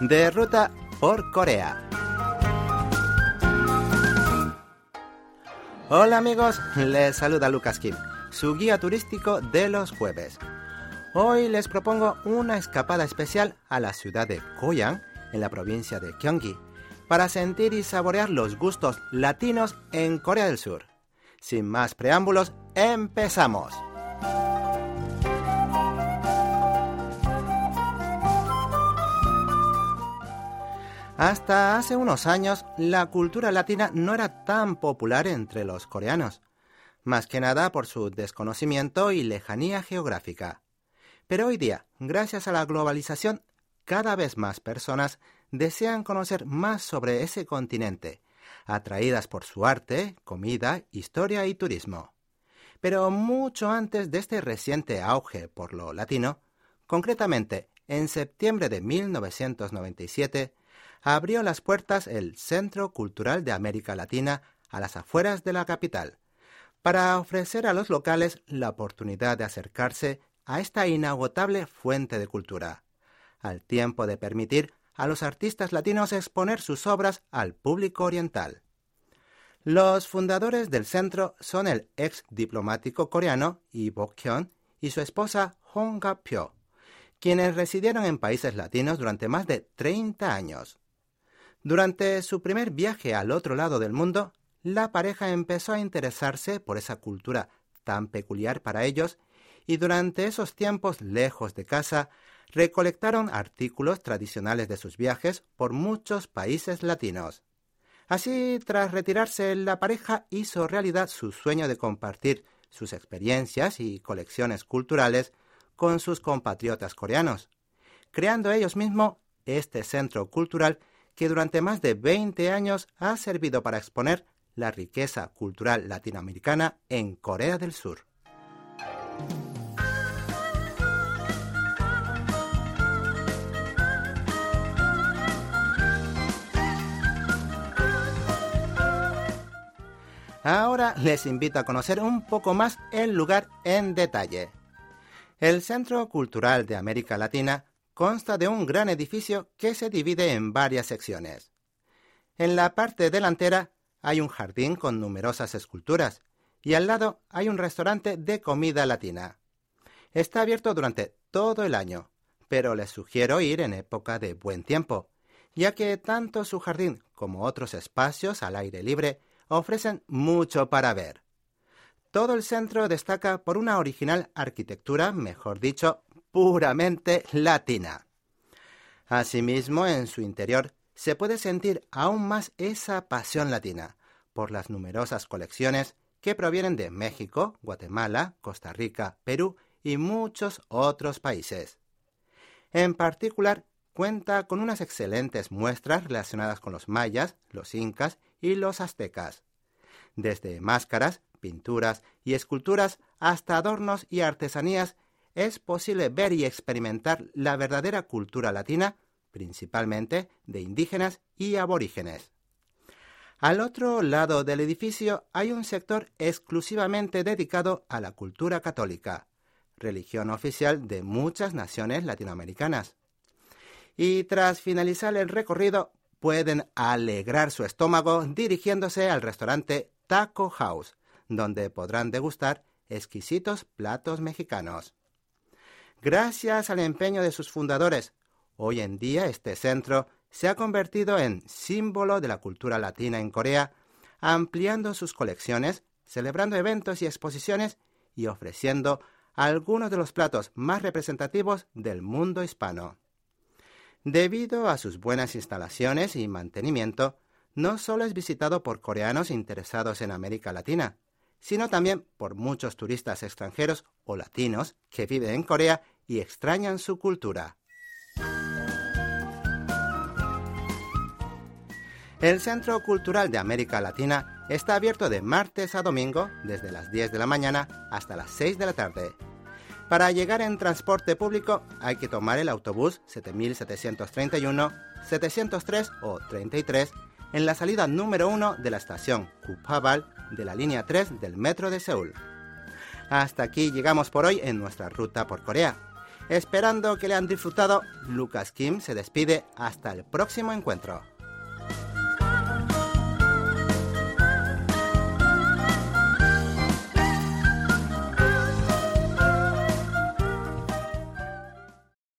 de ruta por Corea. Hola amigos, les saluda Lucas Kim, su guía turístico de los jueves. Hoy les propongo una escapada especial a la ciudad de Goyang, en la provincia de Gyeonggi, para sentir y saborear los gustos latinos en Corea del Sur. Sin más preámbulos, empezamos. Hasta hace unos años, la cultura latina no era tan popular entre los coreanos, más que nada por su desconocimiento y lejanía geográfica. Pero hoy día, gracias a la globalización, cada vez más personas desean conocer más sobre ese continente, atraídas por su arte, comida, historia y turismo. Pero mucho antes de este reciente auge por lo latino, concretamente en septiembre de 1997, abrió las puertas el Centro Cultural de América Latina a las afueras de la capital, para ofrecer a los locales la oportunidad de acercarse a esta inagotable fuente de cultura, al tiempo de permitir a los artistas latinos exponer sus obras al público oriental. Los fundadores del centro son el ex diplomático coreano Lee Bok-hyun y su esposa Hong Ga-pyo, quienes residieron en países latinos durante más de 30 años. Durante su primer viaje al otro lado del mundo, la pareja empezó a interesarse por esa cultura tan peculiar para ellos y durante esos tiempos lejos de casa recolectaron artículos tradicionales de sus viajes por muchos países latinos. Así, tras retirarse, la pareja hizo realidad su sueño de compartir sus experiencias y colecciones culturales con sus compatriotas coreanos, creando ellos mismos este centro cultural que durante más de 20 años ha servido para exponer la riqueza cultural latinoamericana en Corea del Sur. Ahora les invito a conocer un poco más el lugar en detalle. El Centro Cultural de América Latina consta de un gran edificio que se divide en varias secciones. En la parte delantera hay un jardín con numerosas esculturas y al lado hay un restaurante de comida latina. Está abierto durante todo el año, pero les sugiero ir en época de buen tiempo, ya que tanto su jardín como otros espacios al aire libre ofrecen mucho para ver. Todo el centro destaca por una original arquitectura, mejor dicho, puramente latina. Asimismo, en su interior se puede sentir aún más esa pasión latina por las numerosas colecciones que provienen de México, Guatemala, Costa Rica, Perú y muchos otros países. En particular, cuenta con unas excelentes muestras relacionadas con los mayas, los incas y los aztecas. Desde máscaras, pinturas y esculturas hasta adornos y artesanías es posible ver y experimentar la verdadera cultura latina, principalmente de indígenas y aborígenes. Al otro lado del edificio hay un sector exclusivamente dedicado a la cultura católica, religión oficial de muchas naciones latinoamericanas. Y tras finalizar el recorrido, pueden alegrar su estómago dirigiéndose al restaurante Taco House, donde podrán degustar exquisitos platos mexicanos. Gracias al empeño de sus fundadores, hoy en día este centro se ha convertido en símbolo de la cultura latina en Corea, ampliando sus colecciones, celebrando eventos y exposiciones y ofreciendo algunos de los platos más representativos del mundo hispano. Debido a sus buenas instalaciones y mantenimiento, no solo es visitado por coreanos interesados en América Latina, sino también por muchos turistas extranjeros o latinos que viven en Corea y extrañan su cultura. El Centro Cultural de América Latina está abierto de martes a domingo desde las 10 de la mañana hasta las 6 de la tarde. Para llegar en transporte público hay que tomar el autobús 7731, 703 o 33 en la salida número 1 de la estación Kupabal de la línea 3 del metro de Seúl. Hasta aquí llegamos por hoy en nuestra ruta por Corea. Esperando que le han disfrutado, Lucas Kim se despide hasta el próximo encuentro.